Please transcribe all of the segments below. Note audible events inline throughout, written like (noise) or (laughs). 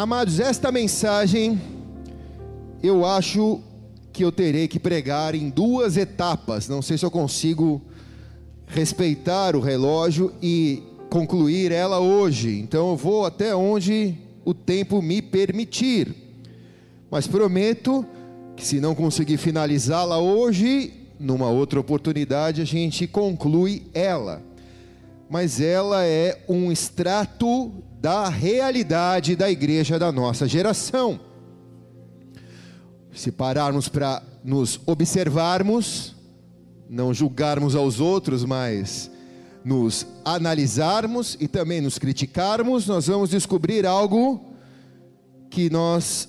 Amados, esta mensagem eu acho que eu terei que pregar em duas etapas. Não sei se eu consigo respeitar o relógio e concluir ela hoje. Então eu vou até onde o tempo me permitir. Mas prometo que se não conseguir finalizá-la hoje, numa outra oportunidade a gente conclui ela. Mas ela é um extrato da realidade da igreja da nossa geração. Se pararmos para nos observarmos, não julgarmos aos outros, mas nos analisarmos e também nos criticarmos, nós vamos descobrir algo que nós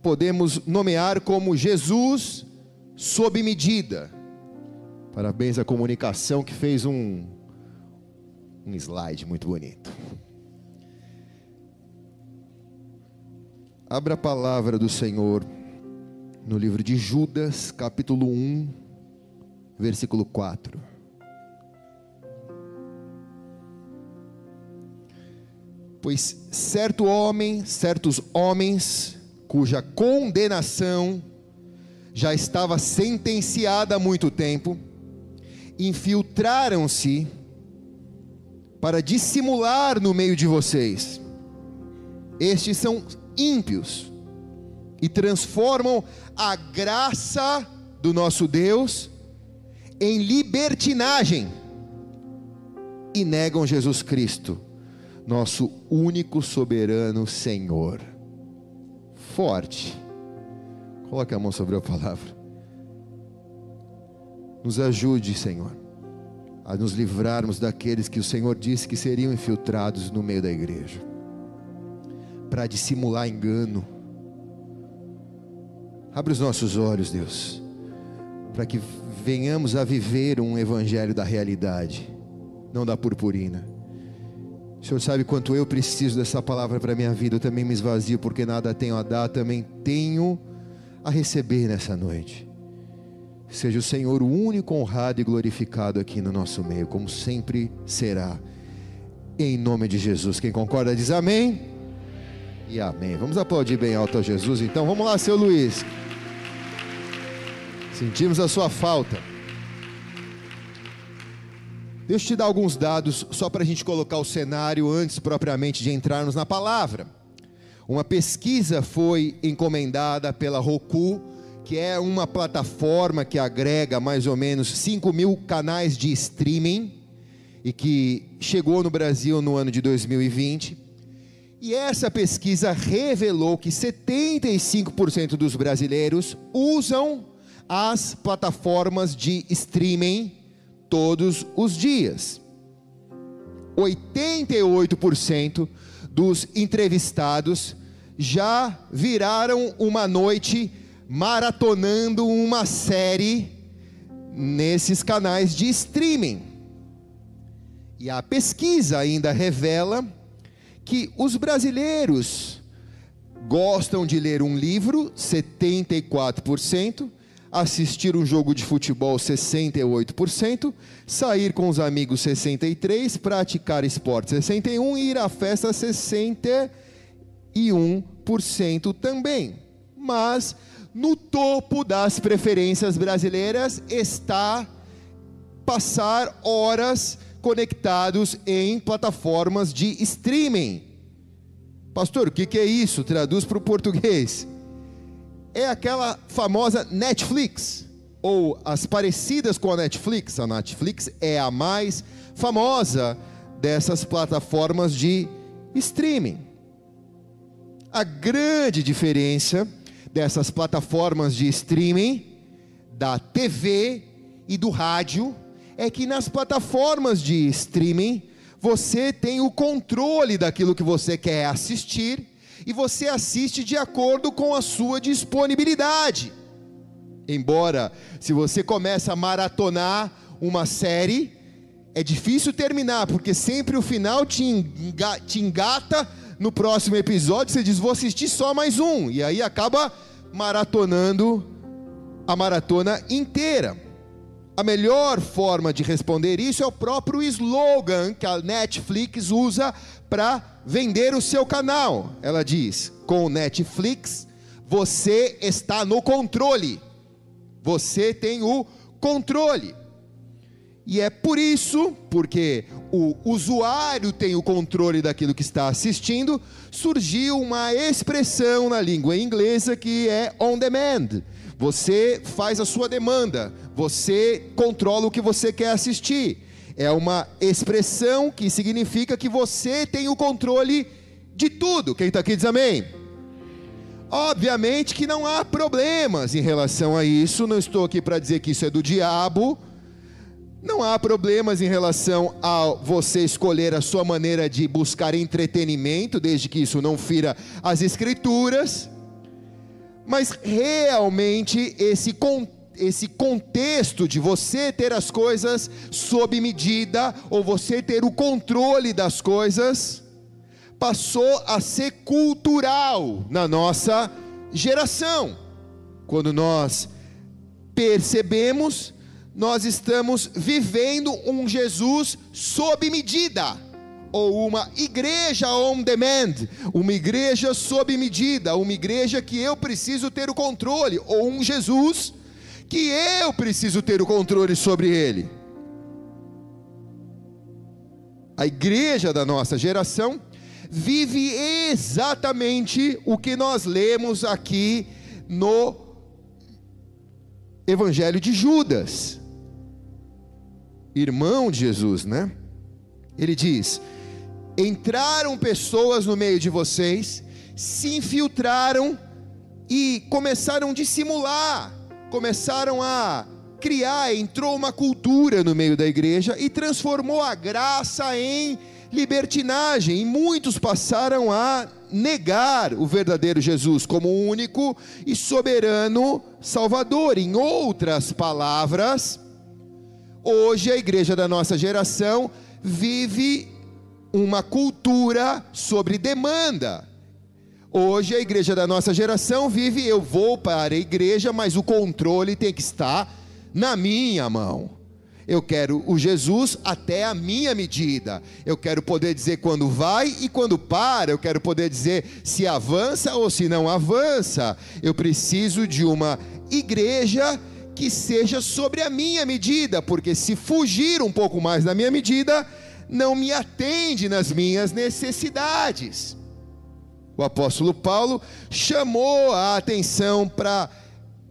podemos nomear como Jesus sob medida. Parabéns à comunicação que fez um, um slide muito bonito. Abra a palavra do Senhor no livro de Judas, capítulo 1, versículo 4. Pois certo homem, certos homens, cuja condenação já estava sentenciada há muito tempo, infiltraram-se para dissimular no meio de vocês. Estes são ímpios e transformam a graça do nosso Deus em libertinagem e negam Jesus Cristo, nosso único soberano Senhor. Forte. Coloque a mão sobre a palavra. Nos ajude, Senhor, a nos livrarmos daqueles que o Senhor disse que seriam infiltrados no meio da igreja para dissimular engano. Abre os nossos olhos, Deus, para que venhamos a viver um evangelho da realidade, não da purpurina. O Senhor sabe quanto eu preciso dessa palavra para minha vida, eu também me esvazio porque nada tenho a dar, também tenho a receber nessa noite. Seja o Senhor o único honrado e glorificado aqui no nosso meio, como sempre será. Em nome de Jesus. Quem concorda diz amém e amém. Vamos aplaudir bem alto a Jesus, então. Vamos lá, seu Luiz. Sentimos a sua falta. Deixa eu te dar alguns dados só para a gente colocar o cenário antes propriamente de entrarmos na palavra. Uma pesquisa foi encomendada pela Roku, que é uma plataforma que agrega mais ou menos 5 mil canais de streaming e que chegou no Brasil no ano de 2020 e essa pesquisa revelou que 75% dos brasileiros usam as plataformas de streaming todos os dias. 88% dos entrevistados já viraram uma noite maratonando uma série nesses canais de streaming. E a pesquisa ainda revela que os brasileiros gostam de ler um livro, 74%, assistir um jogo de futebol, 68%, sair com os amigos, 63%, praticar esporte, 61% e ir à festa, 61% também. Mas no topo das preferências brasileiras está passar horas conectados em plataformas de streaming. Pastor, o que, é isso? Traduz para o português. É aquela famosa Netflix, ou as parecidas com a Netflix. A Netflix é a mais famosa dessas plataformas de streaming. A grande diferença dessas plataformas de streaming, da TV e do rádio, é que nas plataformas de streaming você tem o controle daquilo que você quer assistir e você assiste de acordo com a sua disponibilidade. Embora, se você começa a maratonar uma série, é difícil terminar, porque sempre o final te, enga te engata no próximo episódio. Você diz, vou assistir só mais um, e aí acaba maratonando a maratona inteira. A melhor forma de responder isso é o próprio slogan que a Netflix usa para vender o seu canal. Ela diz: com o Netflix, você está no controle. Você tem o controle. E é por isso, porque o usuário tem o controle daquilo que está assistindo, surgiu uma expressão na língua inglesa que é on demand. Você faz a sua demanda, você controla o que você quer assistir. É uma expressão que significa que você tem o controle de tudo. Quem está aqui diz amém. Obviamente que não há problemas em relação a isso, não estou aqui para dizer que isso é do diabo não há problemas em relação a você escolher a sua maneira de buscar entretenimento, desde que isso não fira as escrituras. Mas realmente esse esse contexto de você ter as coisas sob medida ou você ter o controle das coisas passou a ser cultural na nossa geração. Quando nós percebemos nós estamos vivendo um Jesus sob medida, ou uma igreja on demand, uma igreja sob medida, uma igreja que eu preciso ter o controle, ou um Jesus que eu preciso ter o controle sobre ele. A igreja da nossa geração vive exatamente o que nós lemos aqui no Evangelho de Judas irmão de Jesus, né? Ele diz: entraram pessoas no meio de vocês, se infiltraram e começaram a dissimular, começaram a criar, entrou uma cultura no meio da igreja e transformou a graça em libertinagem, e muitos passaram a negar o verdadeiro Jesus como único e soberano Salvador. Em outras palavras, Hoje a igreja da nossa geração vive uma cultura sobre demanda. Hoje a igreja da nossa geração vive, eu vou para a igreja, mas o controle tem que estar na minha mão. Eu quero o Jesus até a minha medida. Eu quero poder dizer quando vai e quando para. Eu quero poder dizer se avança ou se não avança. Eu preciso de uma igreja que seja sobre a minha medida, porque se fugir um pouco mais da minha medida, não me atende nas minhas necessidades. O apóstolo Paulo chamou a atenção para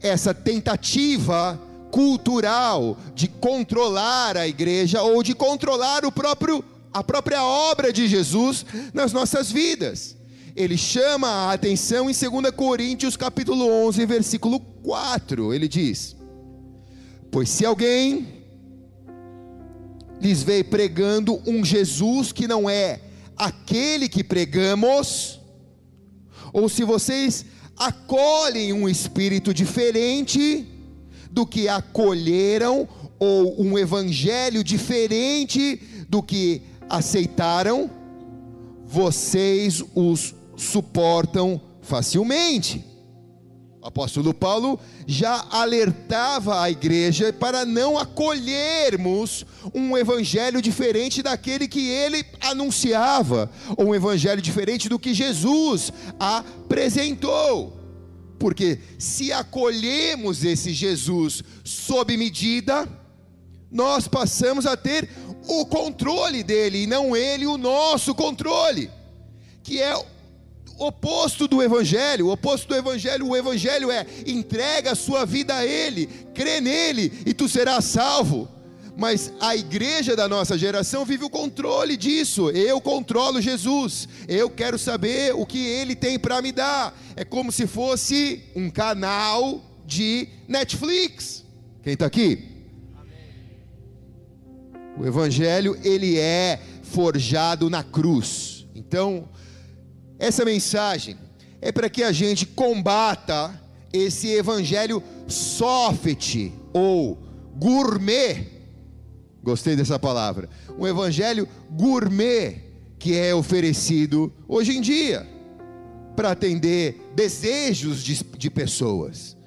essa tentativa cultural de controlar a igreja ou de controlar o próprio a própria obra de Jesus nas nossas vidas. Ele chama a atenção em 2 Coríntios capítulo 11, versículo 4. Ele diz: Pois se alguém lhes veio pregando um Jesus que não é aquele que pregamos, ou se vocês acolhem um espírito diferente do que acolheram, ou um evangelho diferente do que aceitaram, vocês os suportam facilmente. Apóstolo Paulo já alertava a igreja para não acolhermos um evangelho diferente daquele que ele anunciava, ou um evangelho diferente do que Jesus apresentou. Porque se acolhemos esse Jesus sob medida, nós passamos a ter o controle dele e não ele o nosso controle, que é oposto do Evangelho. O oposto do Evangelho, o Evangelho é entrega a sua vida a Ele, crê nele e tu serás salvo. Mas a igreja da nossa geração vive o controle disso. Eu controlo Jesus. Eu quero saber o que Ele tem para me dar. É como se fosse um canal de Netflix. Quem está aqui? O Evangelho ele é forjado na cruz. Então essa mensagem é para que a gente combata esse evangelho soft ou gourmet. Gostei dessa palavra. Um evangelho gourmet que é oferecido hoje em dia para atender desejos de, de pessoas.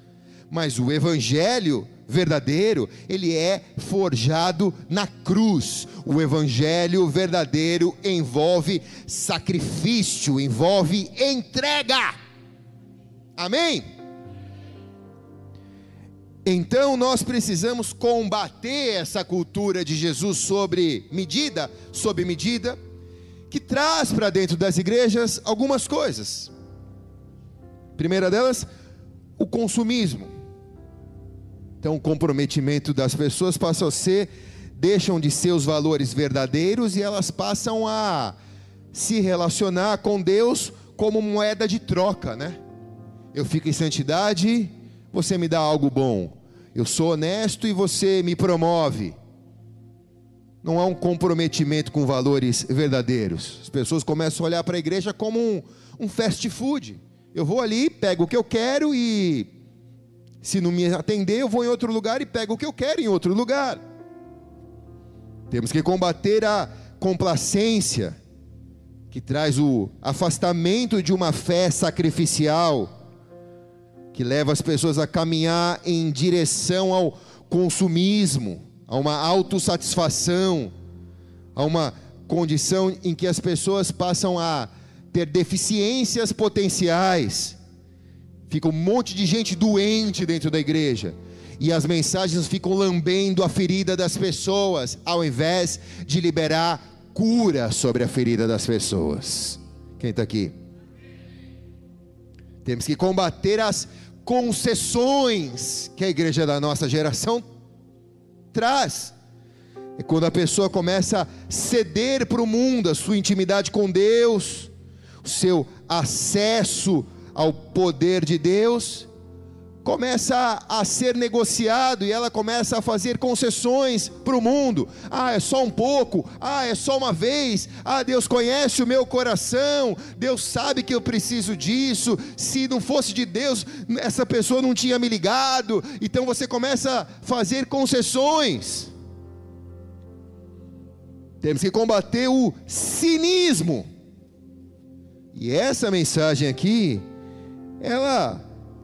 Mas o evangelho verdadeiro, ele é forjado na cruz. O evangelho verdadeiro envolve sacrifício, envolve entrega. Amém? Então nós precisamos combater essa cultura de Jesus sobre medida, sob medida, que traz para dentro das igrejas algumas coisas. Primeira delas, o consumismo. Então, o comprometimento das pessoas passa a ser, deixam de ser os valores verdadeiros e elas passam a se relacionar com Deus como moeda de troca, né? Eu fico em santidade você me dá algo bom. Eu sou honesto e você me promove. Não há um comprometimento com valores verdadeiros. As pessoas começam a olhar para a igreja como um, um fast food. Eu vou ali, pego o que eu quero e, se não me atender, eu vou em outro lugar e pego o que eu quero em outro lugar. Temos que combater a complacência, que traz o afastamento de uma fé sacrificial que leva as pessoas a caminhar em direção ao consumismo, a uma autossatisfação, a uma condição em que as pessoas passam a ter deficiências potenciais. Fica um monte de gente doente dentro da igreja. E as mensagens ficam lambendo a ferida das pessoas, ao invés de liberar cura sobre a ferida das pessoas. Quem está aqui? Temos que combater as concessões que a igreja da nossa geração traz. É quando a pessoa começa a ceder para o mundo a sua intimidade com Deus, o seu acesso ao poder de Deus, começa a ser negociado e ela começa a fazer concessões para o mundo. Ah, é só um pouco. Ah, é só uma vez. Ah, Deus conhece o meu coração. Deus sabe que eu preciso disso. Se não fosse de Deus, essa pessoa não tinha me ligado. Então você começa a fazer concessões. Temos que combater o cinismo. E essa mensagem aqui, ela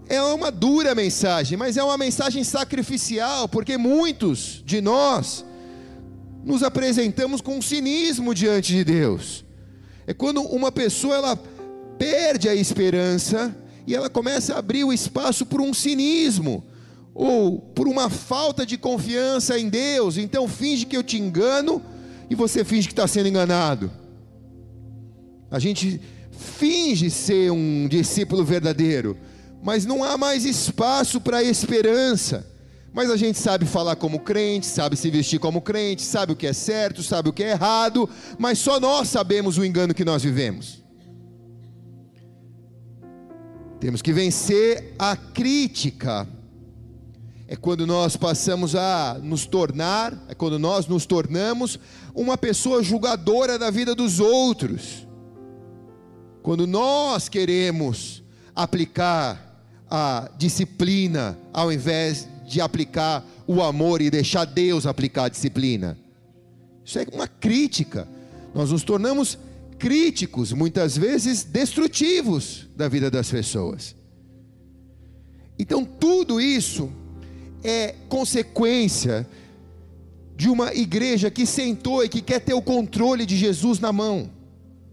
é uma dura mensagem, mas é uma mensagem sacrificial, porque muitos de nós nos apresentamos com cinismo diante de Deus. É quando uma pessoa ela perde a esperança e ela começa a abrir o espaço por um cinismo ou por uma falta de confiança em Deus. Então finge que eu te engano e você finge que está sendo enganado. A gente finge ser um discípulo verdadeiro, mas não há mais espaço para esperança. Mas a gente sabe falar como crente, sabe se vestir como crente, sabe o que é certo, sabe o que é errado, mas só nós sabemos o engano que nós vivemos. Temos que vencer a crítica. É quando nós passamos a nos tornar, é quando nós nos tornamos uma pessoa julgadora da vida dos outros. Quando nós queremos aplicar a disciplina ao invés de aplicar o amor e deixar Deus aplicar a disciplina. Isso é uma crítica. Nós nos tornamos críticos, muitas vezes destrutivos da vida das pessoas. Então, tudo isso é consequência de uma igreja que sentou e que quer ter o controle de Jesus na mão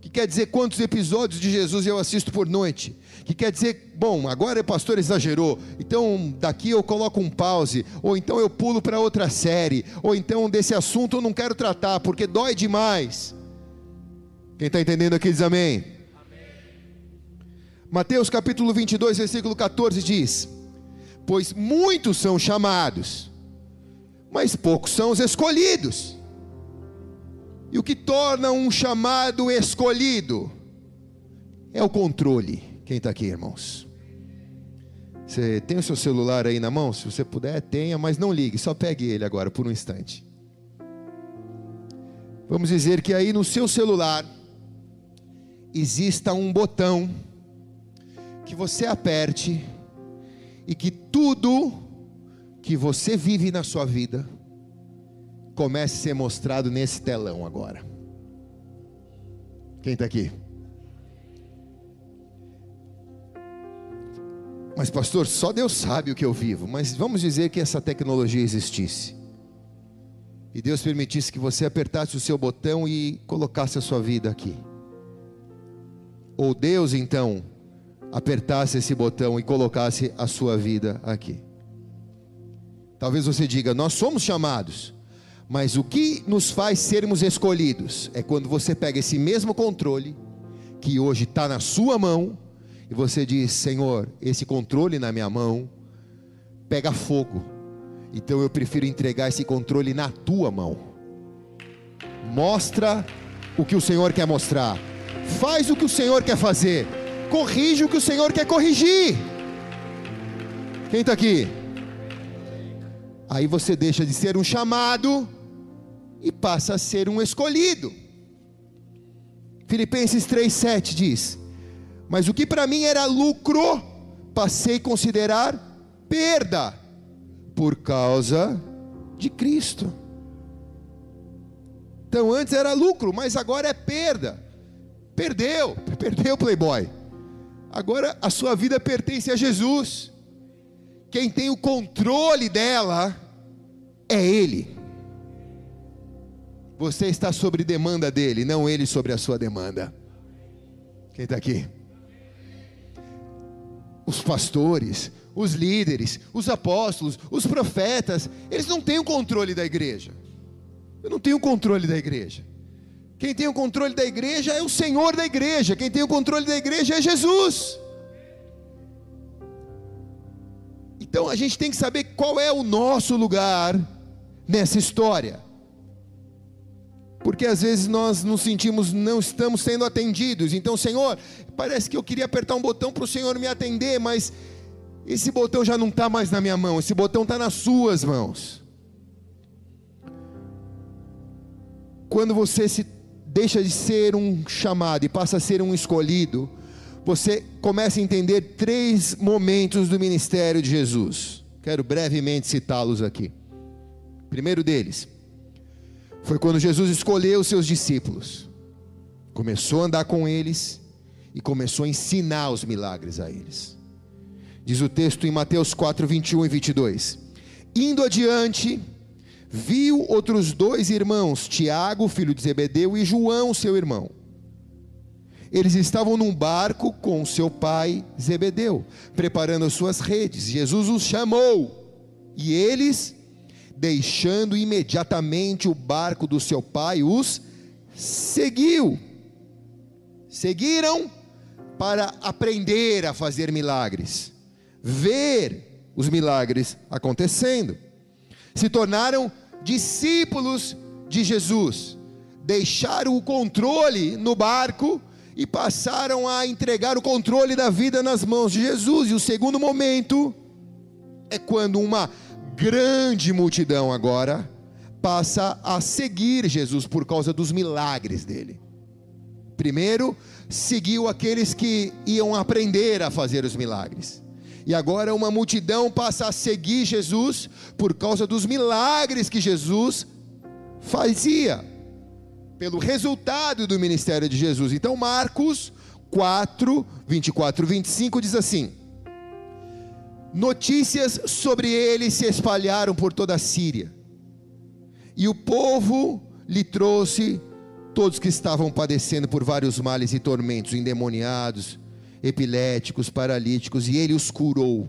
que quer dizer quantos episódios de Jesus eu assisto por noite, que quer dizer, bom, agora o pastor exagerou, então daqui eu coloco um pause, ou então eu pulo para outra série, ou então desse assunto eu não quero tratar, porque dói demais. Quem está entendendo aqui diz amém. Mateus capítulo 22, versículo 14 diz: Pois muitos são chamados, mas poucos são os escolhidos. E o que torna um chamado escolhido é o controle. Quem está aqui, irmãos? Você tem o seu celular aí na mão? Se você puder, tenha, mas não ligue, só pegue ele agora por um instante. Vamos dizer que aí no seu celular exista um botão que você aperte e que tudo que você vive na sua vida comece a ser mostrado nesse telão agora. Quem está aqui? Mas, pastor, só Deus sabe o que eu vivo. Mas vamos dizer que essa tecnologia existisse. E Deus permitisse que você apertasse o seu botão e colocasse a sua vida aqui. Ou Deus, então, apertasse esse botão e colocasse a sua vida aqui. Talvez você diga: Nós somos chamados, mas o que nos faz sermos escolhidos é quando você pega esse mesmo controle, que hoje está na sua mão, e você diz: Senhor, esse controle na minha mão pega fogo, então eu prefiro entregar esse controle na tua mão. Mostra o que o Senhor quer mostrar, faz o que o Senhor quer fazer, corrige o que o Senhor quer corrigir. Quem está aqui? Aí você deixa de ser um chamado e passa a ser um escolhido. Filipenses 3,7 diz: Mas o que para mim era lucro, passei a considerar perda, por causa de Cristo. Então antes era lucro, mas agora é perda. Perdeu, (laughs) perdeu, Playboy. Agora a sua vida pertence a Jesus quem tem o controle dela é Ele. Você está sobre demanda dele, não ele sobre a sua demanda. Quem está aqui? Os pastores, os líderes, os apóstolos, os profetas, eles não têm o controle da igreja. Eu não tenho o controle da igreja. Quem tem o controle da igreja é o Senhor da igreja. Quem tem o controle da igreja é Jesus. Então a gente tem que saber qual é o nosso lugar nessa história. Porque às vezes nós nos sentimos não estamos sendo atendidos. Então, Senhor, parece que eu queria apertar um botão para o Senhor me atender, mas esse botão já não está mais na minha mão, esse botão está nas suas mãos. Quando você se deixa de ser um chamado e passa a ser um escolhido, você começa a entender três momentos do ministério de Jesus. Quero brevemente citá-los aqui. primeiro deles foi quando Jesus escolheu os seus discípulos, começou a andar com eles e começou a ensinar os milagres a eles. Diz o texto em Mateus 4, 21 e 22. Indo adiante, viu outros dois irmãos, Tiago, filho de Zebedeu, e João, seu irmão eles estavam num barco com seu pai Zebedeu, preparando as suas redes. Jesus os chamou e eles, deixando imediatamente o barco do seu pai, os seguiu. Seguiram para aprender a fazer milagres, ver os milagres acontecendo. Se tornaram discípulos de Jesus, deixaram o controle no barco e passaram a entregar o controle da vida nas mãos de Jesus. E o segundo momento é quando uma grande multidão agora passa a seguir Jesus por causa dos milagres dele. Primeiro, seguiu aqueles que iam aprender a fazer os milagres. E agora uma multidão passa a seguir Jesus por causa dos milagres que Jesus fazia pelo resultado do ministério de Jesus. Então, Marcos 4, 24, 25 diz assim: Notícias sobre ele se espalharam por toda a Síria, e o povo lhe trouxe todos que estavam padecendo por vários males e tormentos, endemoniados, epiléticos, paralíticos, e ele os curou.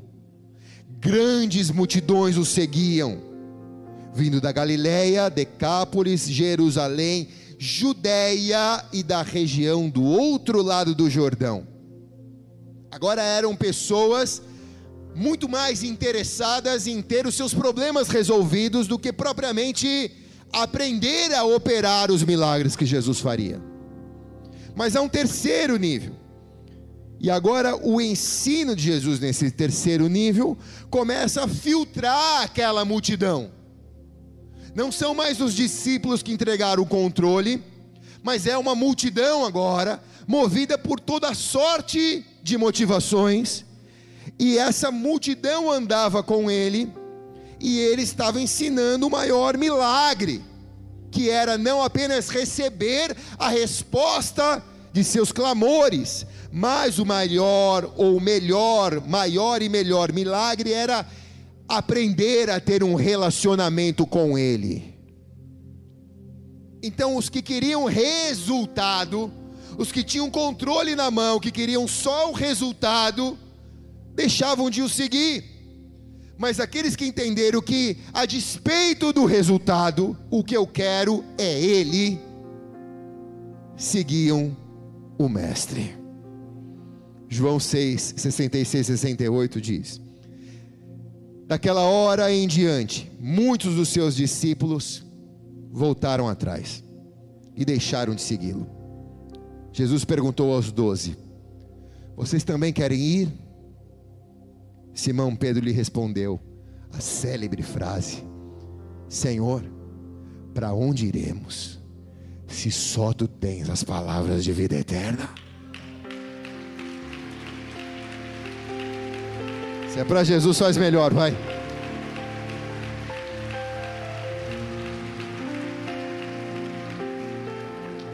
Grandes multidões o seguiam, vindo da Galiléia, Decápolis, Jerusalém Judéia e da região do outro lado do Jordão. Agora eram pessoas muito mais interessadas em ter os seus problemas resolvidos do que propriamente aprender a operar os milagres que Jesus faria. Mas há um terceiro nível. E agora o ensino de Jesus nesse terceiro nível começa a filtrar aquela multidão. Não são mais os discípulos que entregaram o controle, mas é uma multidão agora, movida por toda sorte de motivações, e essa multidão andava com ele, e ele estava ensinando o maior milagre, que era não apenas receber a resposta de seus clamores, mas o maior ou melhor, maior e melhor milagre era aprender a ter um relacionamento com Ele. Então, os que queriam resultado, os que tinham controle na mão, que queriam só o resultado, deixavam de o seguir. Mas aqueles que entenderam que, a despeito do resultado, o que eu quero é Ele, seguiam o Mestre. João 6, 66, 68 diz: Daquela hora em diante, muitos dos seus discípulos voltaram atrás e deixaram de segui-lo. Jesus perguntou aos doze: Vocês também querem ir? Simão Pedro lhe respondeu a célebre frase: Senhor, para onde iremos? Se só tu tens as palavras de vida eterna. Se é para Jesus, faz melhor, vai.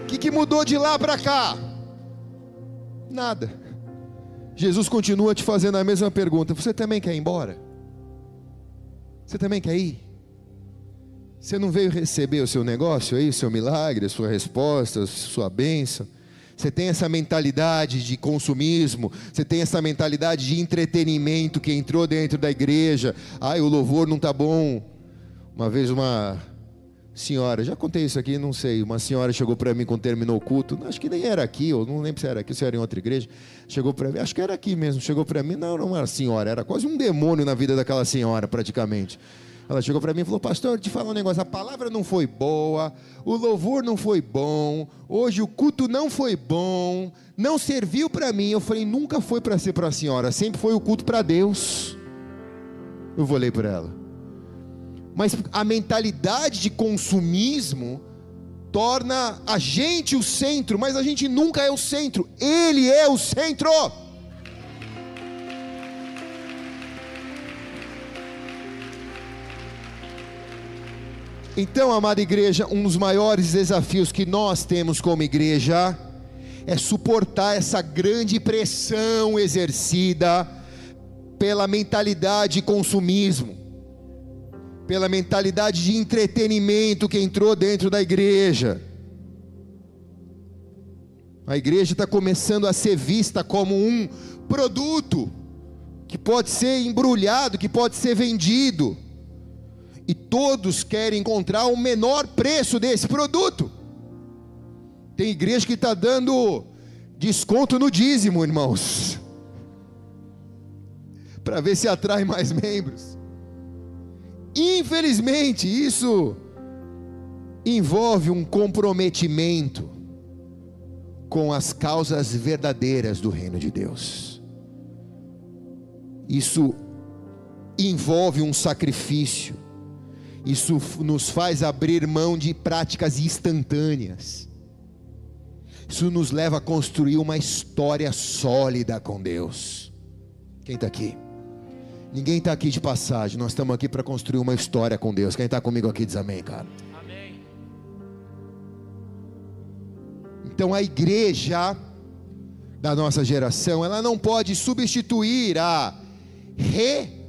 O que, que mudou de lá para cá? Nada. Jesus continua te fazendo a mesma pergunta: Você também quer ir embora? Você também quer ir? Você não veio receber o seu negócio aí, o seu milagre, a sua resposta, a sua bênção? Você tem essa mentalidade de consumismo, você tem essa mentalidade de entretenimento que entrou dentro da igreja. Ai, o louvor não está bom. Uma vez uma senhora, já contei isso aqui, não sei. Uma senhora chegou para mim quando terminou o culto, acho que nem era aqui, ou não lembro se era aqui, se era em outra igreja. Chegou para mim, acho que era aqui mesmo. Chegou para mim, não, não era senhora, era quase um demônio na vida daquela senhora, praticamente. Ela chegou para mim e falou: Pastor, te falar um negócio. A palavra não foi boa, o louvor não foi bom, hoje o culto não foi bom, não serviu para mim. Eu falei: Nunca foi para ser para a senhora, sempre foi o culto para Deus. Eu vou ler para ela. Mas a mentalidade de consumismo torna a gente o centro, mas a gente nunca é o centro, Ele é o centro. Então, amada igreja, um dos maiores desafios que nós temos como igreja é suportar essa grande pressão exercida pela mentalidade de consumismo, pela mentalidade de entretenimento que entrou dentro da igreja. A igreja está começando a ser vista como um produto que pode ser embrulhado, que pode ser vendido e todos querem encontrar o menor preço desse produto. Tem igreja que está dando desconto no dízimo, irmãos, para ver se atrai mais membros. Infelizmente, isso envolve um comprometimento com as causas verdadeiras do reino de Deus. Isso envolve um sacrifício isso nos faz abrir mão de práticas instantâneas. Isso nos leva a construir uma história sólida com Deus. Quem está aqui? Ninguém está aqui de passagem. Nós estamos aqui para construir uma história com Deus. Quem está comigo aqui diz amém, cara. Amém. Então a igreja da nossa geração, ela não pode substituir a re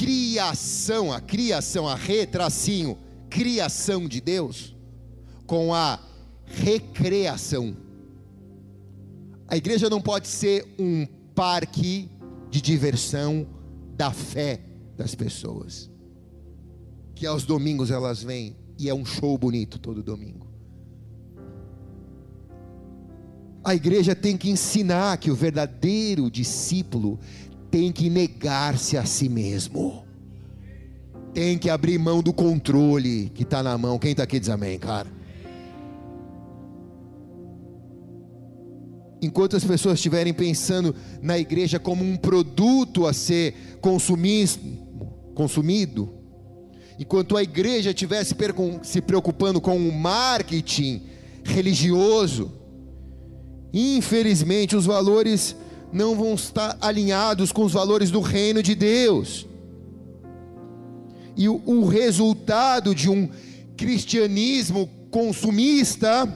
criação, a criação, a retracinho, criação de Deus, com a recreação. A igreja não pode ser um parque de diversão da fé das pessoas. Que aos domingos elas vêm e é um show bonito todo domingo. A igreja tem que ensinar que o verdadeiro discípulo tem que negar-se a si mesmo. Tem que abrir mão do controle que está na mão. Quem está aqui diz amém, cara. Enquanto as pessoas estiverem pensando na igreja como um produto a ser consumido, enquanto a igreja estivesse se preocupando com o marketing religioso, infelizmente os valores não vão estar alinhados com os valores do reino de Deus. E o, o resultado de um cristianismo consumista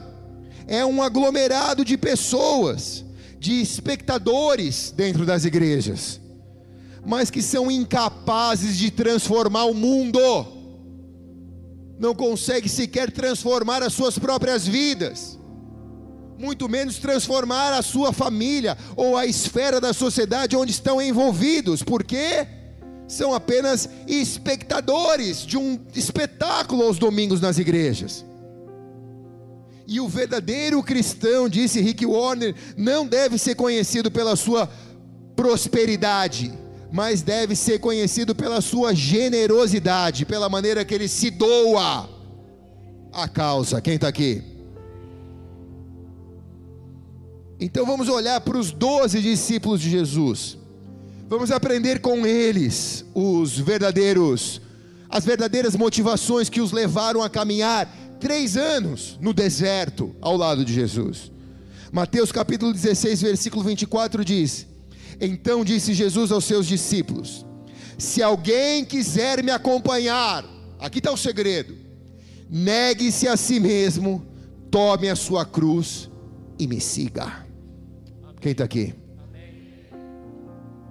é um aglomerado de pessoas, de espectadores dentro das igrejas, mas que são incapazes de transformar o mundo, não consegue sequer transformar as suas próprias vidas, muito menos transformar a sua família ou a esfera da sociedade onde estão envolvidos, por quê? são apenas espectadores de um espetáculo aos domingos nas igrejas. E o verdadeiro cristão, disse Rick Warner, não deve ser conhecido pela sua prosperidade, mas deve ser conhecido pela sua generosidade, pela maneira que ele se doa à causa. Quem está aqui? Então vamos olhar para os doze discípulos de Jesus. Vamos aprender com eles os verdadeiros, as verdadeiras motivações que os levaram a caminhar três anos no deserto ao lado de Jesus. Mateus capítulo 16, versículo 24 diz: Então disse Jesus aos seus discípulos: Se alguém quiser me acompanhar, aqui está o segredo, negue-se a si mesmo, tome a sua cruz e me siga. Quem está aqui?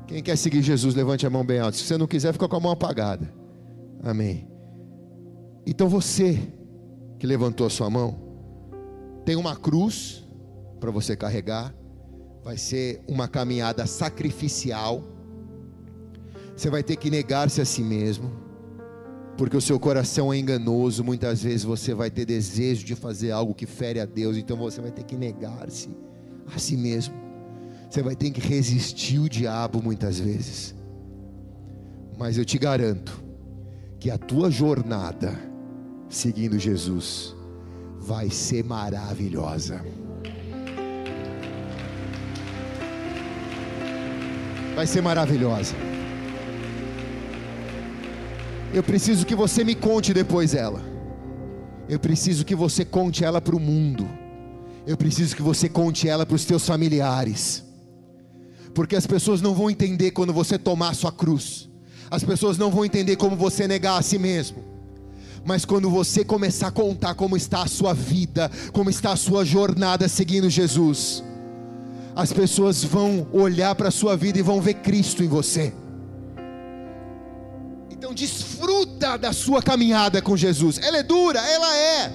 Quem quer seguir Jesus, levante a mão bem alta. Se você não quiser, fica com a mão apagada. Amém. Então você que levantou a sua mão, tem uma cruz para você carregar. Vai ser uma caminhada sacrificial. Você vai ter que negar-se a si mesmo, porque o seu coração é enganoso. Muitas vezes você vai ter desejo de fazer algo que fere a Deus, então você vai ter que negar-se a si mesmo. Você vai ter que resistir o diabo muitas vezes. Mas eu te garanto que a tua jornada seguindo Jesus vai ser maravilhosa. Vai ser maravilhosa. Eu preciso que você me conte depois ela. Eu preciso que você conte ela para o mundo. Eu preciso que você conte ela para os teus familiares porque as pessoas não vão entender quando você tomar a sua cruz, as pessoas não vão entender como você negar a si mesmo. Mas quando você começar a contar como está a sua vida, como está a sua jornada seguindo Jesus, as pessoas vão olhar para a sua vida e vão ver Cristo em você. Então desfruta da sua caminhada com Jesus. Ela é dura, ela é.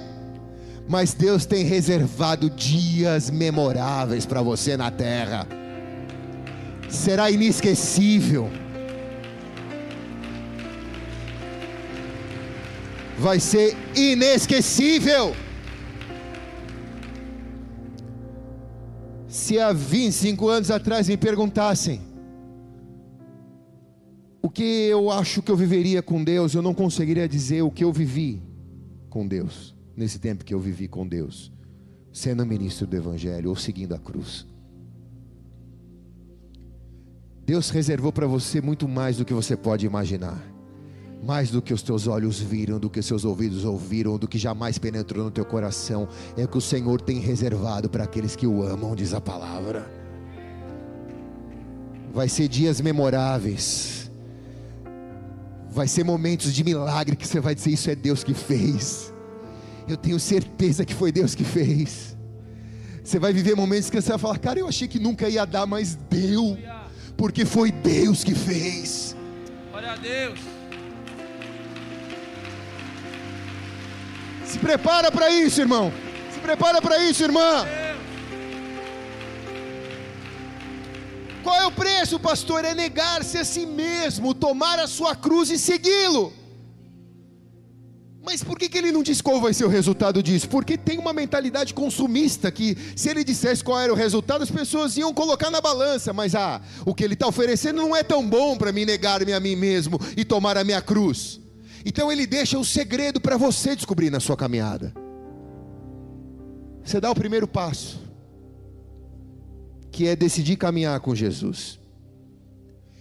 Mas Deus tem reservado dias memoráveis para você na terra será inesquecível. Vai ser inesquecível. Se há 25 anos atrás me perguntassem o que eu acho que eu viveria com Deus, eu não conseguiria dizer o que eu vivi com Deus, nesse tempo que eu vivi com Deus, sendo ministro do Evangelho ou seguindo a cruz. Deus reservou para você muito mais do que você pode imaginar. Mais do que os teus olhos viram, do que seus ouvidos ouviram, do que jamais penetrou no teu coração, é o que o Senhor tem reservado para aqueles que o amam, diz a palavra. Vai ser dias memoráveis, vai ser momentos de milagre que você vai dizer: Isso é Deus que fez. Eu tenho certeza que foi Deus que fez. Você vai viver momentos que você vai falar: Cara, eu achei que nunca ia dar, mas deu porque foi Deus que fez. Glória a Deus. Se prepara para isso, irmão. Se prepara para isso, irmã. Qual é o preço, pastor? É negar-se a si mesmo, tomar a sua cruz e segui-lo. Mas por que, que ele não diz qual vai ser o resultado disso? Porque tem uma mentalidade consumista que, se ele dissesse qual era o resultado, as pessoas iam colocar na balança. Mas ah, o que ele está oferecendo não é tão bom para me negar-me a mim mesmo e tomar a minha cruz. Então ele deixa o segredo para você descobrir na sua caminhada. Você dá o primeiro passo, que é decidir caminhar com Jesus.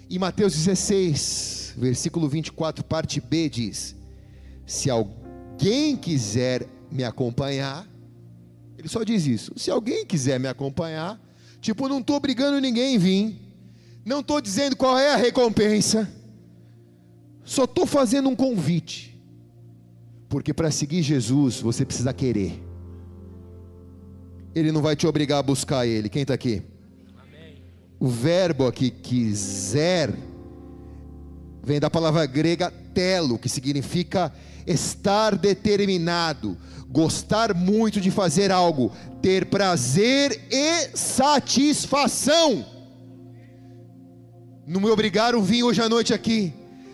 Em Mateus 16, versículo 24, parte B diz: Se alguém quiser me acompanhar, ele só diz isso. Se alguém quiser me acompanhar, tipo, não estou obrigando ninguém a vir, não estou dizendo qual é a recompensa, só estou fazendo um convite, porque para seguir Jesus você precisa querer. Ele não vai te obrigar a buscar Ele. Quem está aqui? O verbo aqui, quiser, vem da palavra grega telo, que significa estar determinado, gostar muito de fazer algo, ter prazer e satisfação. Não me obrigaram a vir hoje à noite aqui,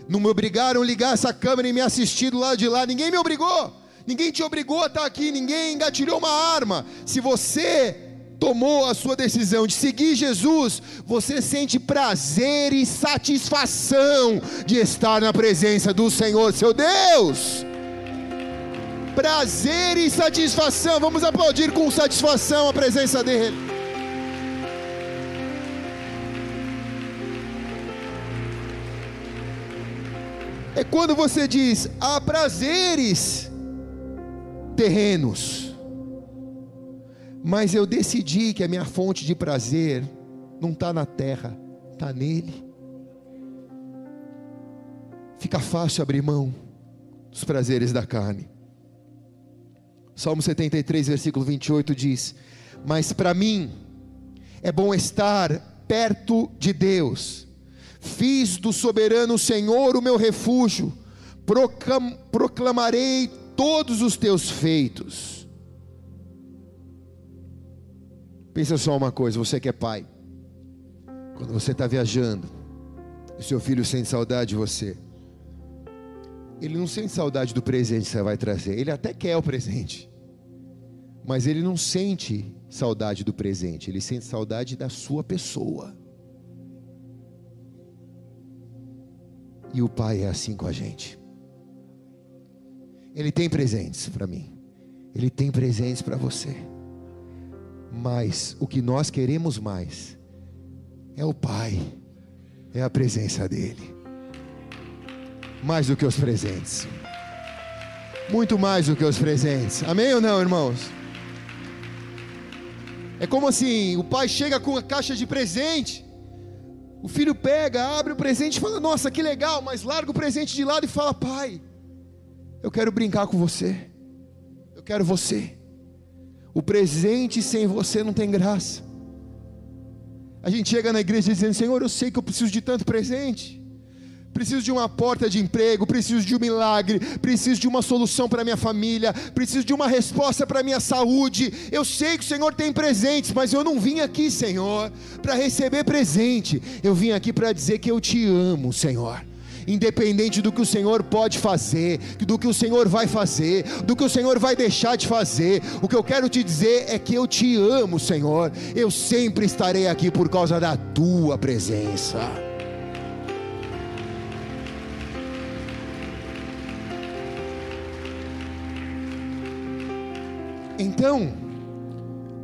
não me obrigaram a ligar essa câmera e me assistir do lado de lá, ninguém me obrigou, ninguém te obrigou a estar aqui, ninguém engatilhou uma arma. Se você tomou a sua decisão de seguir Jesus, você sente prazer e satisfação de estar na presença do Senhor, seu Deus prazer e satisfação. Vamos aplaudir com satisfação a presença dEle. É quando você diz: há prazeres terrenos, mas eu decidi que a minha fonte de prazer não está na terra, está nele. Fica fácil abrir mão dos prazeres da carne. Salmo 73, versículo 28 diz: Mas para mim é bom estar perto de Deus, fiz do soberano Senhor o meu refúgio, proclam, proclamarei todos os teus feitos. Pensa só uma coisa, você que é pai, quando você está viajando, e seu filho sente saudade de você, ele não sente saudade do presente que você vai trazer, ele até quer o presente, mas ele não sente saudade do presente, ele sente saudade da sua pessoa. E o Pai é assim com a gente. Ele tem presentes para mim, ele tem presentes para você, mas o que nós queremos mais é o Pai, é a presença dEle mais do que os presentes. Muito mais do que os presentes. Amém ou não, irmãos? É como assim: o pai chega com a caixa de presente, o filho pega, abre o presente e fala: Nossa, que legal, mas larga o presente de lado e fala: Pai, eu quero brincar com você, eu quero você. O presente sem você não tem graça. A gente chega na igreja dizendo: Senhor, eu sei que eu preciso de tanto presente preciso de uma porta de emprego, preciso de um milagre, preciso de uma solução para minha família, preciso de uma resposta para minha saúde. Eu sei que o Senhor tem presentes, mas eu não vim aqui, Senhor, para receber presente. Eu vim aqui para dizer que eu te amo, Senhor independente do que o Senhor pode fazer, do que o Senhor vai fazer, do que o Senhor vai deixar de fazer. O que eu quero te dizer é que eu te amo, Senhor. Eu sempre estarei aqui por causa da tua presença. Então,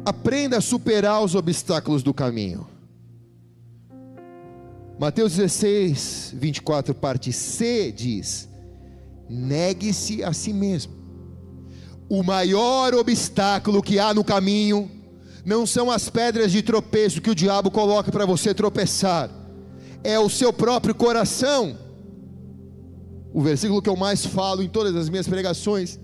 aprenda a superar os obstáculos do caminho. Mateus 16, 24, parte C diz: negue-se a si mesmo. O maior obstáculo que há no caminho não são as pedras de tropeço que o diabo coloca para você tropeçar, é o seu próprio coração. O versículo que eu mais falo em todas as minhas pregações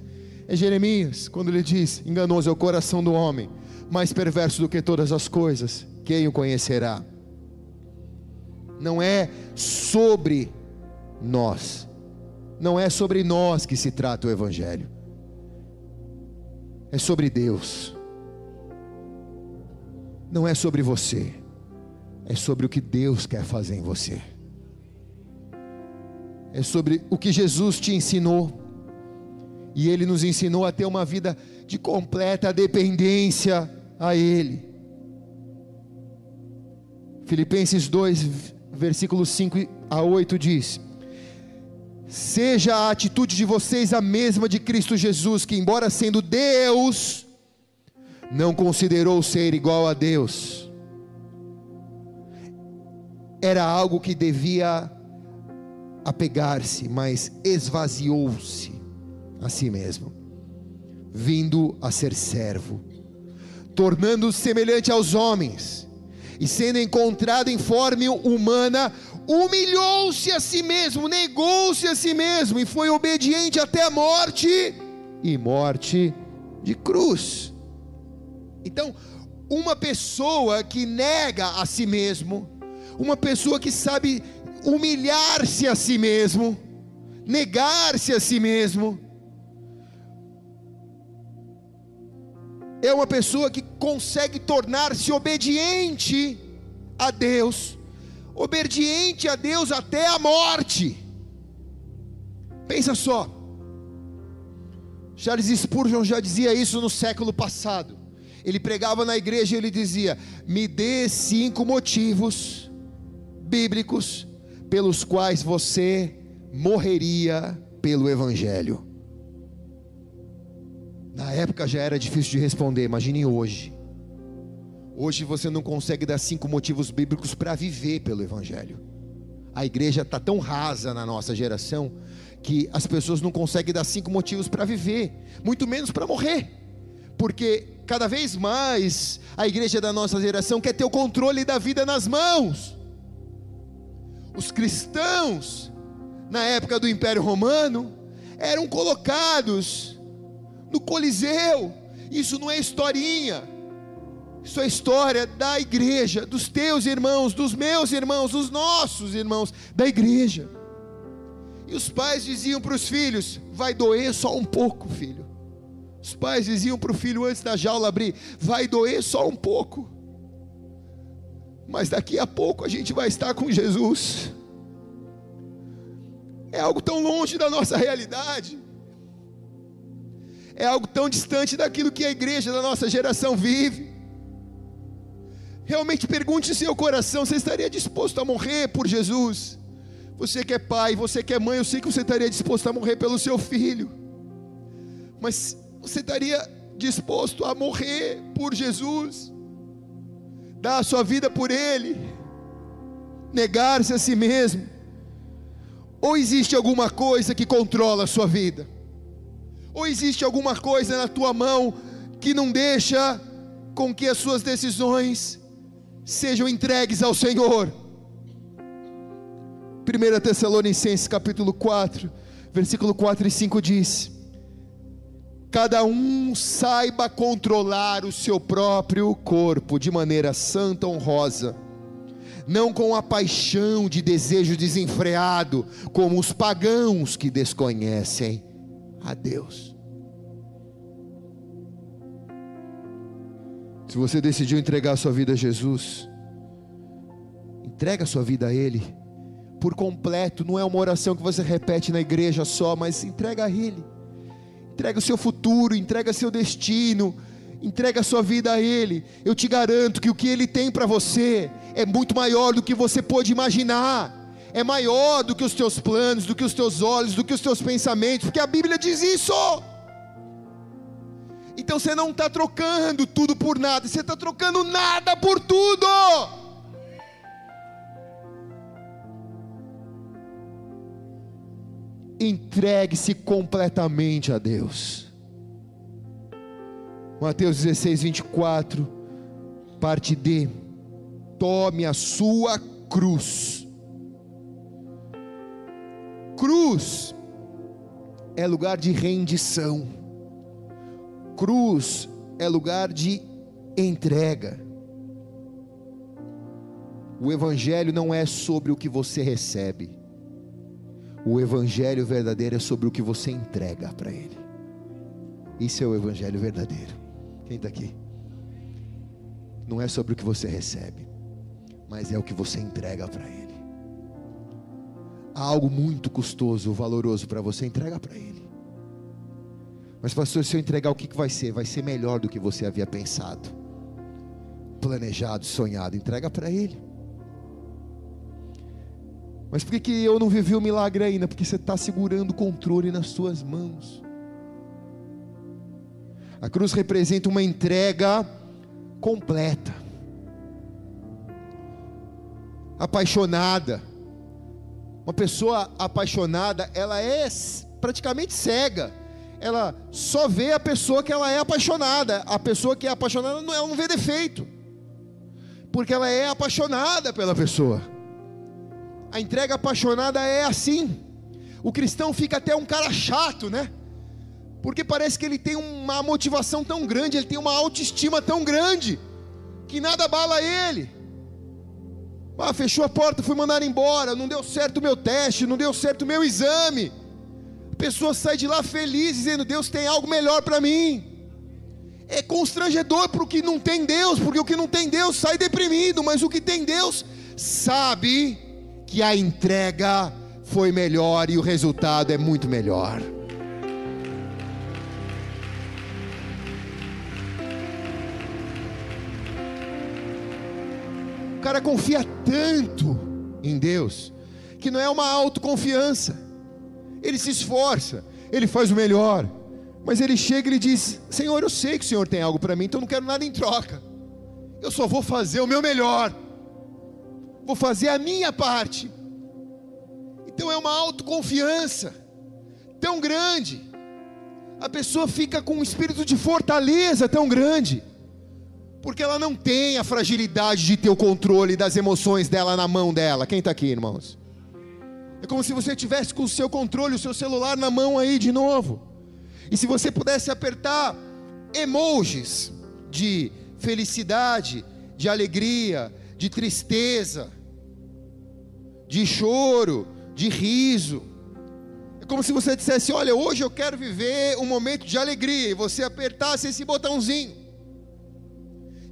é Jeremias, quando ele diz: Enganoso é o coração do homem, mais perverso do que todas as coisas, quem o conhecerá? Não é sobre nós, não é sobre nós que se trata o Evangelho, é sobre Deus, não é sobre você, é sobre o que Deus quer fazer em você, é sobre o que Jesus te ensinou. E Ele nos ensinou a ter uma vida de completa dependência a Ele. Filipenses 2, versículos 5 a 8 diz: Seja a atitude de vocês a mesma de Cristo Jesus, que, embora sendo Deus, não considerou ser igual a Deus, era algo que devia apegar-se, mas esvaziou-se a si mesmo, vindo a ser servo, tornando-se semelhante aos homens, e sendo encontrado em forma humana, humilhou-se a si mesmo, negou-se a si mesmo, e foi obediente até a morte e morte de cruz. Então, uma pessoa que nega a si mesmo, uma pessoa que sabe humilhar-se a si mesmo, negar-se a si mesmo, é uma pessoa que consegue tornar-se obediente a Deus, obediente a Deus até a morte. Pensa só, Charles Spurgeon já dizia isso no século passado. Ele pregava na igreja e ele dizia: Me dê cinco motivos bíblicos pelos quais você morreria pelo Evangelho. Na época já era difícil de responder, imagine hoje. Hoje você não consegue dar cinco motivos bíblicos para viver pelo Evangelho. A igreja está tão rasa na nossa geração que as pessoas não conseguem dar cinco motivos para viver, muito menos para morrer, porque cada vez mais a igreja da nossa geração quer ter o controle da vida nas mãos. Os cristãos, na época do Império Romano, eram colocados no Coliseu. Isso não é historinha. Isso é história da igreja, dos teus irmãos, dos meus irmãos, dos nossos irmãos da igreja. E os pais diziam para os filhos: vai doer só um pouco, filho. Os pais diziam para o filho antes da jaula abrir: vai doer só um pouco. Mas daqui a pouco a gente vai estar com Jesus. É algo tão longe da nossa realidade. É algo tão distante daquilo que a igreja da nossa geração vive. Realmente pergunte seu coração: você estaria disposto a morrer por Jesus? Você que é pai, você que é mãe, eu sei que você estaria disposto a morrer pelo seu filho. Mas você estaria disposto a morrer por Jesus? Dar a sua vida por Ele? Negar-se a si mesmo? Ou existe alguma coisa que controla a sua vida? Ou existe alguma coisa na tua mão que não deixa com que as suas decisões sejam entregues ao Senhor? 1 Tessalonicenses capítulo 4, versículo 4 e 5 diz: Cada um saiba controlar o seu próprio corpo de maneira santa, honrosa, não com a paixão de desejo desenfreado, como os pagãos que desconhecem a Deus. Se você decidiu entregar a sua vida a Jesus, entrega a sua vida a Ele por completo, não é uma oração que você repete na igreja só, mas entrega a Ele, entrega o seu futuro, entrega seu destino, entrega a sua vida a Ele. Eu te garanto que o que Ele tem para você é muito maior do que você pode imaginar, é maior do que os teus planos, do que os teus olhos, do que os teus pensamentos, porque a Bíblia diz isso. Então você não está trocando tudo por nada, você está trocando nada por tudo. entregue-se completamente a Deus. Mateus 16, 24, parte D. Tome a sua cruz. Cruz é lugar de rendição. Cruz é lugar de entrega. O Evangelho não é sobre o que você recebe o evangelho verdadeiro é sobre o que você entrega para Ele. Isso é o evangelho verdadeiro. Quem está aqui? Não é sobre o que você recebe, mas é o que você entrega para Ele. Há algo muito custoso, valoroso para você, entrega para Ele. Mas, pastor, se eu entregar, o que, que vai ser? Vai ser melhor do que você havia pensado, planejado, sonhado. Entrega para Ele. Mas por que, que eu não vivi o milagre ainda? Porque você está segurando o controle nas suas mãos. A cruz representa uma entrega completa, apaixonada. Uma pessoa apaixonada, ela é praticamente cega. Ela só vê a pessoa que ela é apaixonada. A pessoa que é apaixonada, ela não vê defeito, porque ela é apaixonada pela pessoa. A entrega apaixonada é assim. O cristão fica até um cara chato, né? Porque parece que ele tem uma motivação tão grande, ele tem uma autoestima tão grande, que nada abala ele. Ah, fechou a porta, fui mandar embora, não deu certo o meu teste, não deu certo o meu exame. A pessoa sai de lá feliz, dizendo: Deus tem algo melhor para mim. É constrangedor para o que não tem Deus, porque o que não tem Deus sai deprimido, mas o que tem Deus sabe que a entrega foi melhor e o resultado é muito melhor. Cara confia tanto em Deus que não é uma autoconfiança. Ele se esforça, ele faz o melhor, mas ele chega e diz: Senhor, eu sei que o Senhor tem algo para mim, então eu não quero nada em troca. Eu só vou fazer o meu melhor, vou fazer a minha parte. Então é uma autoconfiança tão grande, a pessoa fica com um espírito de fortaleza tão grande, porque ela não tem a fragilidade de ter o controle das emoções dela na mão dela. Quem está aqui, irmãos? É como se você tivesse com o seu controle, o seu celular na mão aí de novo. E se você pudesse apertar emojis de felicidade, de alegria, de tristeza, de choro, de riso. É como se você dissesse: Olha, hoje eu quero viver um momento de alegria, e você apertasse esse botãozinho.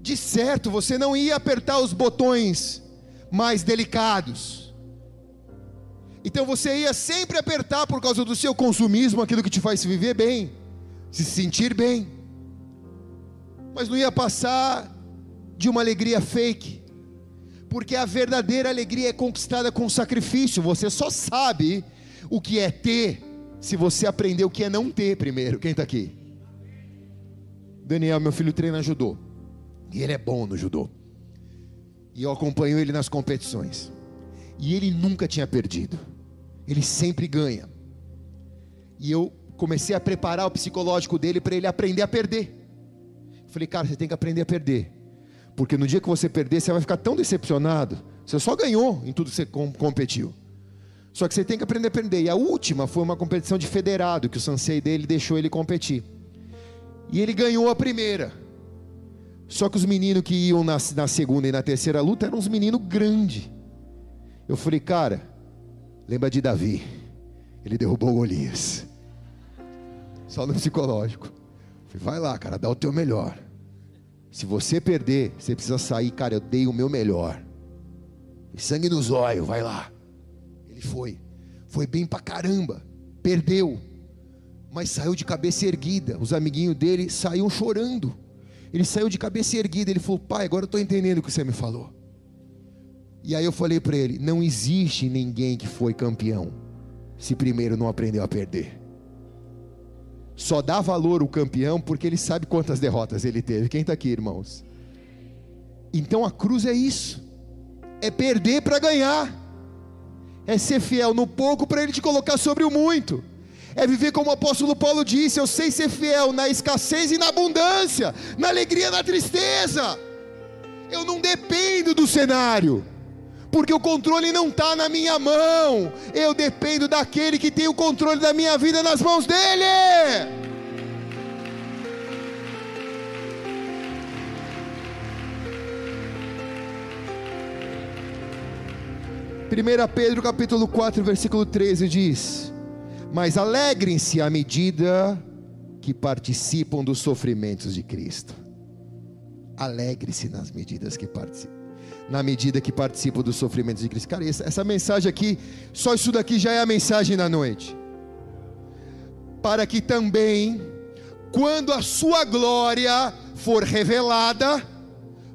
De certo, você não ia apertar os botões mais delicados. Então você ia sempre apertar por causa do seu consumismo aquilo que te faz viver bem, se sentir bem. Mas não ia passar de uma alegria fake porque a verdadeira alegria é conquistada com sacrifício. Você só sabe o que é ter se você aprender o que é não ter primeiro. Quem está aqui? Daniel, meu filho, treina judô. E ele é bom no judô. E eu acompanho ele nas competições. E ele nunca tinha perdido. Ele sempre ganha. E eu comecei a preparar o psicológico dele para ele aprender a perder. Falei, cara, você tem que aprender a perder. Porque no dia que você perder, você vai ficar tão decepcionado. Você só ganhou em tudo que você competiu. Só que você tem que aprender a perder. E a última foi uma competição de federado, que o sensei dele deixou ele competir. E ele ganhou a primeira. Só que os meninos que iam na, na segunda e na terceira luta eram uns meninos grandes. Eu falei, cara, lembra de Davi? Ele derrubou Golias. Só no psicológico. falei, vai lá, cara, dá o teu melhor. Se você perder, você precisa sair, cara, eu dei o meu melhor. E sangue nos olhos, vai lá. Ele foi. Foi bem pra caramba. Perdeu. Mas saiu de cabeça erguida. Os amiguinhos dele saíram chorando. Ele saiu de cabeça erguida. Ele falou: Pai, agora eu estou entendendo o que você me falou. E aí eu falei para ele: Não existe ninguém que foi campeão se primeiro não aprendeu a perder. Só dá valor o campeão porque ele sabe quantas derrotas ele teve. Quem está aqui, irmãos? Então a cruz é isso: é perder para ganhar, é ser fiel no pouco para ele te colocar sobre o muito, é viver como o apóstolo Paulo disse: eu sei ser fiel na escassez e na abundância, na alegria e na tristeza. Eu não dependo do cenário porque o controle não está na minha mão, eu dependo daquele que tem o controle da minha vida nas mãos dele. 1 Pedro capítulo 4, versículo 13 diz: Mas alegrem-se à medida que participam dos sofrimentos de Cristo. Alegre-se nas medidas que participam na medida que participam dos sofrimentos de Cristo. Cara, essa, essa mensagem aqui, só isso daqui já é a mensagem da noite. Para que também, quando a sua glória for revelada,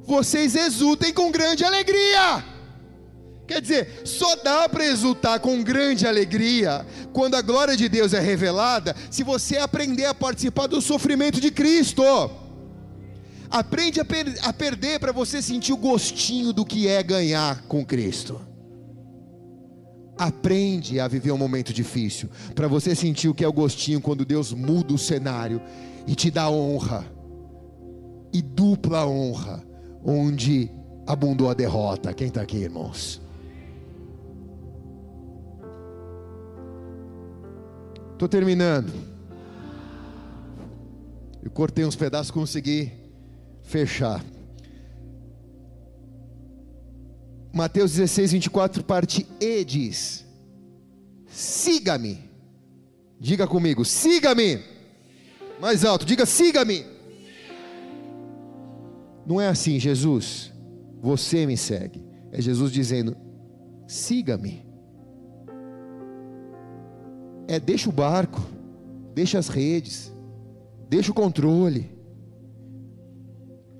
vocês exultem com grande alegria. Quer dizer, só dá para exultar com grande alegria quando a glória de Deus é revelada, se você aprender a participar do sofrimento de Cristo. Aprende a, per a perder para você sentir o gostinho do que é ganhar com Cristo. Aprende a viver um momento difícil, para você sentir o que é o gostinho quando Deus muda o cenário e te dá honra, e dupla honra, onde abundou a derrota. Quem está aqui, irmãos? Estou terminando. Eu cortei uns pedaços, consegui fechar. Mateus 16, 24, parte E diz: Siga-me. Diga comigo, siga-me. Mais alto, diga siga-me. Não é assim, Jesus, você me segue. É Jesus dizendo: siga-me. É deixa o barco, deixa as redes, deixa o controle.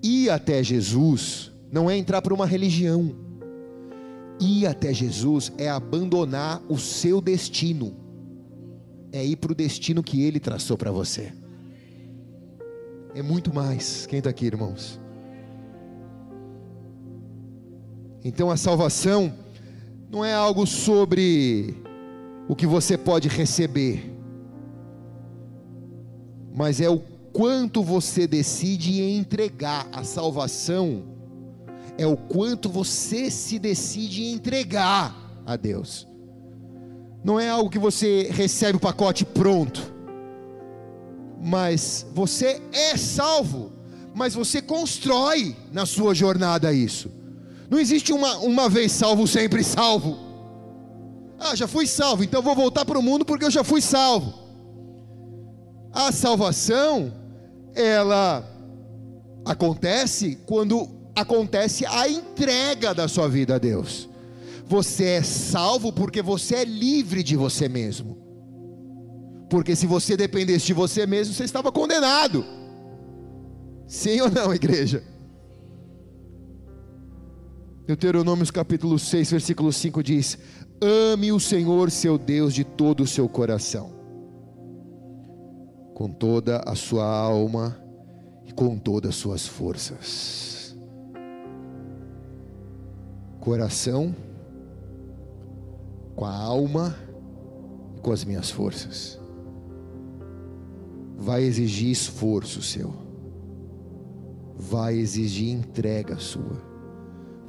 Ir até Jesus não é entrar para uma religião. Ir até Jesus é abandonar o seu destino, é ir para o destino que Ele traçou para você. É muito mais. Quem está aqui, irmãos? Então a salvação não é algo sobre o que você pode receber, mas é o quanto você decide entregar a salvação, é o quanto você se decide entregar a Deus. Não é algo que você recebe o pacote pronto, mas você é salvo, mas você constrói na sua jornada isso. Não existe uma, uma vez salvo, sempre salvo. Ah, já fui salvo, então vou voltar para o mundo porque eu já fui salvo. A salvação, ela acontece quando acontece a entrega da sua vida a Deus. Você é salvo porque você é livre de você mesmo. Porque se você dependesse de você mesmo, você estava condenado. Sim ou não, igreja? Deuteronômios capítulo 6, versículo 5 diz: Ame o Senhor seu Deus de todo o seu coração, com toda a sua alma e com todas as suas forças. Coração, com a alma e com as minhas forças. Vai exigir esforço seu, vai exigir entrega sua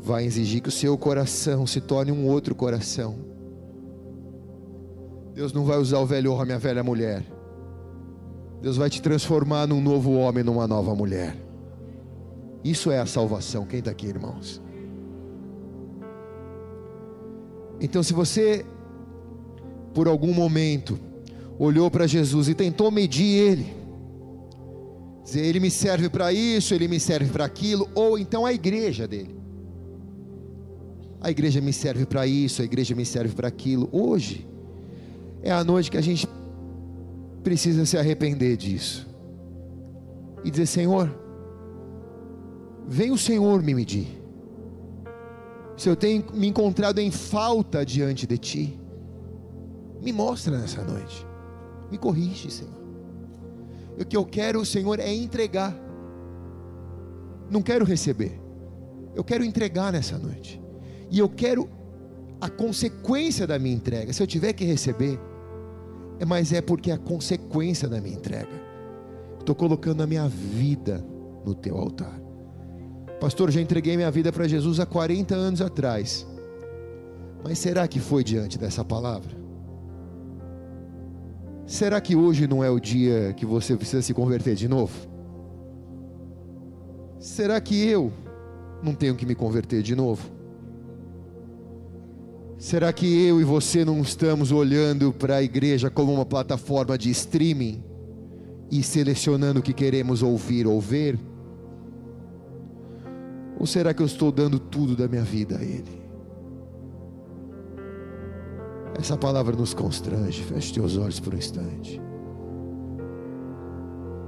vai exigir que o seu coração se torne um outro coração. Deus não vai usar o velho homem, a velha mulher. Deus vai te transformar num novo homem, numa nova mulher. Isso é a salvação. Quem está aqui, irmãos? Então, se você, por algum momento, olhou para Jesus e tentou medir Ele, dizer, Ele me serve para isso, Ele me serve para aquilo, ou então a igreja dele a igreja me serve para isso, a igreja me serve para aquilo. Hoje é a noite que a gente precisa se arrepender disso e dizer: Senhor, vem o Senhor me medir. Se eu tenho me encontrado em falta diante de Ti, me mostra nessa noite, me corrige, Senhor. O que eu quero, Senhor, é entregar, não quero receber, eu quero entregar nessa noite e eu quero a consequência da minha entrega. Se eu tiver que receber, é mas é porque é a consequência da minha entrega. Estou colocando a minha vida no teu altar. Pastor, já entreguei minha vida para Jesus há 40 anos atrás. Mas será que foi diante dessa palavra? Será que hoje não é o dia que você precisa se converter de novo? Será que eu não tenho que me converter de novo? Será que eu e você não estamos olhando para a igreja como uma plataforma de streaming e selecionando o que queremos ouvir ou ver? Ou será que eu estou dando tudo da minha vida a Ele? Essa palavra nos constrange. Feche teus olhos por um instante.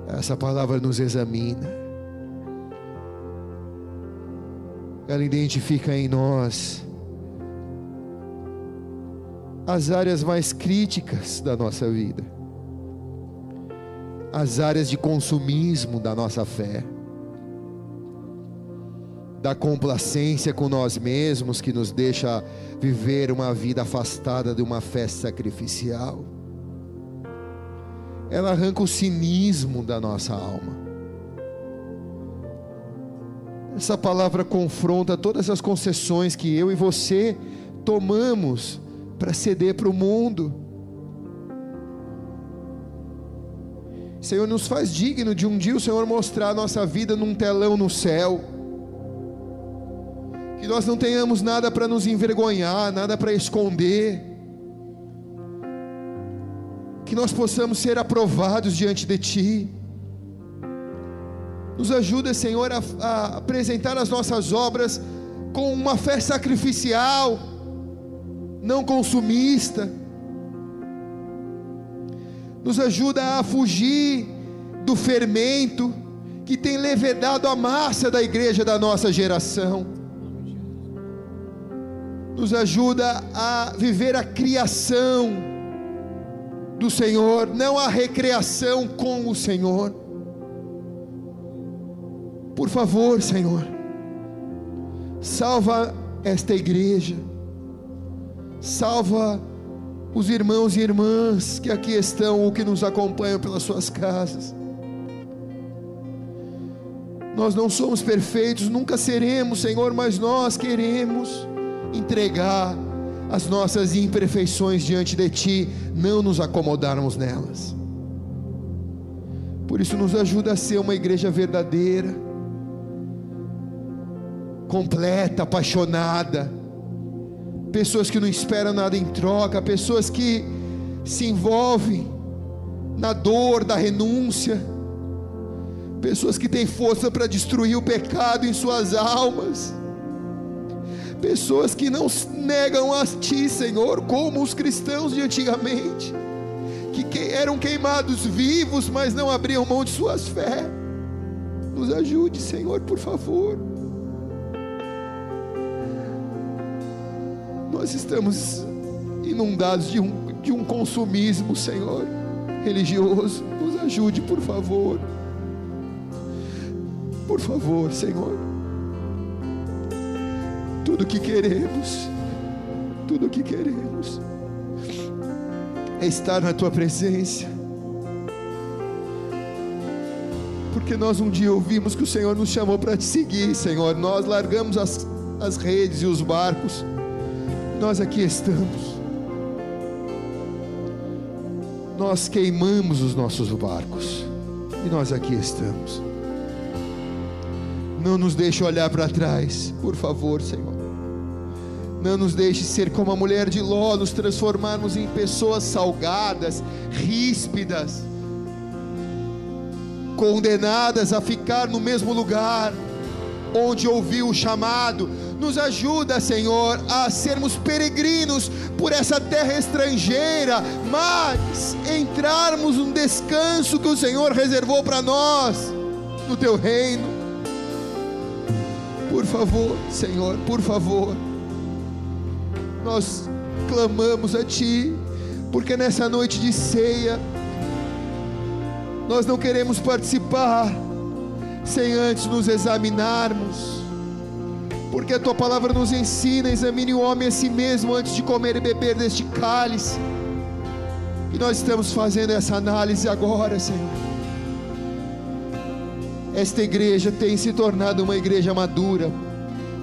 Essa palavra nos examina. Ela identifica em nós as áreas mais críticas da nossa vida, as áreas de consumismo da nossa fé, da complacência com nós mesmos que nos deixa viver uma vida afastada de uma fé sacrificial. Ela arranca o cinismo da nossa alma. Essa palavra confronta todas as concessões que eu e você tomamos para ceder para o mundo. Senhor, nos faz digno de um dia o Senhor mostrar a nossa vida num telão no céu. Que nós não tenhamos nada para nos envergonhar, nada para esconder. Que nós possamos ser aprovados diante de Ti. Nos ajuda, Senhor, a, a apresentar as nossas obras com uma fé sacrificial, não consumista. Nos ajuda a fugir do fermento que tem levedado a massa da igreja da nossa geração. Nos ajuda a viver a criação do Senhor, não a recreação com o Senhor. Por favor, Senhor, salva esta igreja, salva os irmãos e irmãs que aqui estão ou que nos acompanham pelas suas casas. Nós não somos perfeitos, nunca seremos, Senhor, mas nós queremos entregar as nossas imperfeições diante de Ti, não nos acomodarmos nelas. Por isso, nos ajuda a ser uma igreja verdadeira completa, apaixonada, pessoas que não esperam nada em troca, pessoas que se envolvem na dor da renúncia, pessoas que têm força para destruir o pecado em suas almas, pessoas que não negam a Ti, Senhor, como os cristãos de antigamente, que eram queimados vivos, mas não abriam mão de suas fé. Nos ajude, Senhor, por favor. Nós estamos inundados de um, de um consumismo, Senhor, religioso. Nos ajude, por favor. Por favor, Senhor. Tudo que queremos, tudo que queremos é estar na tua presença. Porque nós um dia ouvimos que o Senhor nos chamou para te seguir, Senhor. Nós largamos as, as redes e os barcos nós aqui estamos. Nós queimamos os nossos barcos e nós aqui estamos. Não nos deixe olhar para trás, por favor, Senhor. Não nos deixe ser como a mulher de Ló, nos transformarmos em pessoas salgadas, ríspidas, condenadas a ficar no mesmo lugar onde ouviu o chamado, nos ajuda, Senhor, a sermos peregrinos por essa terra estrangeira, mas entrarmos no descanso que o Senhor reservou para nós, no teu reino. Por favor, Senhor, por favor, nós clamamos a Ti, porque nessa noite de ceia, nós não queremos participar sem antes nos examinarmos porque a tua palavra nos ensina: examine o homem a si mesmo antes de comer e beber deste cálice. E nós estamos fazendo essa análise agora, Senhor. Esta igreja tem se tornado uma igreja madura,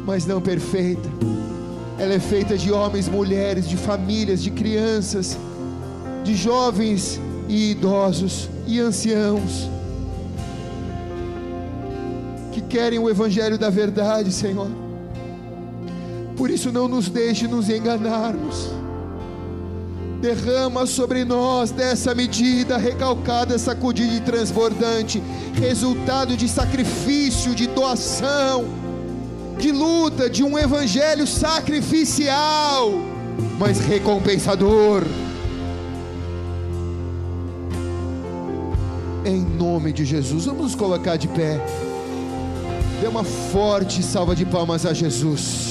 mas não perfeita. Ela é feita de homens, mulheres, de famílias, de crianças, de jovens e idosos e anciãos que querem o evangelho da verdade, Senhor por isso, não nos deixe nos enganarmos. Derrama sobre nós dessa medida recalcada, sacudida e transbordante, resultado de sacrifício, de doação, de luta, de um evangelho sacrificial, mas recompensador. Em nome de Jesus, vamos nos colocar de pé. Dê uma forte salva de palmas a Jesus.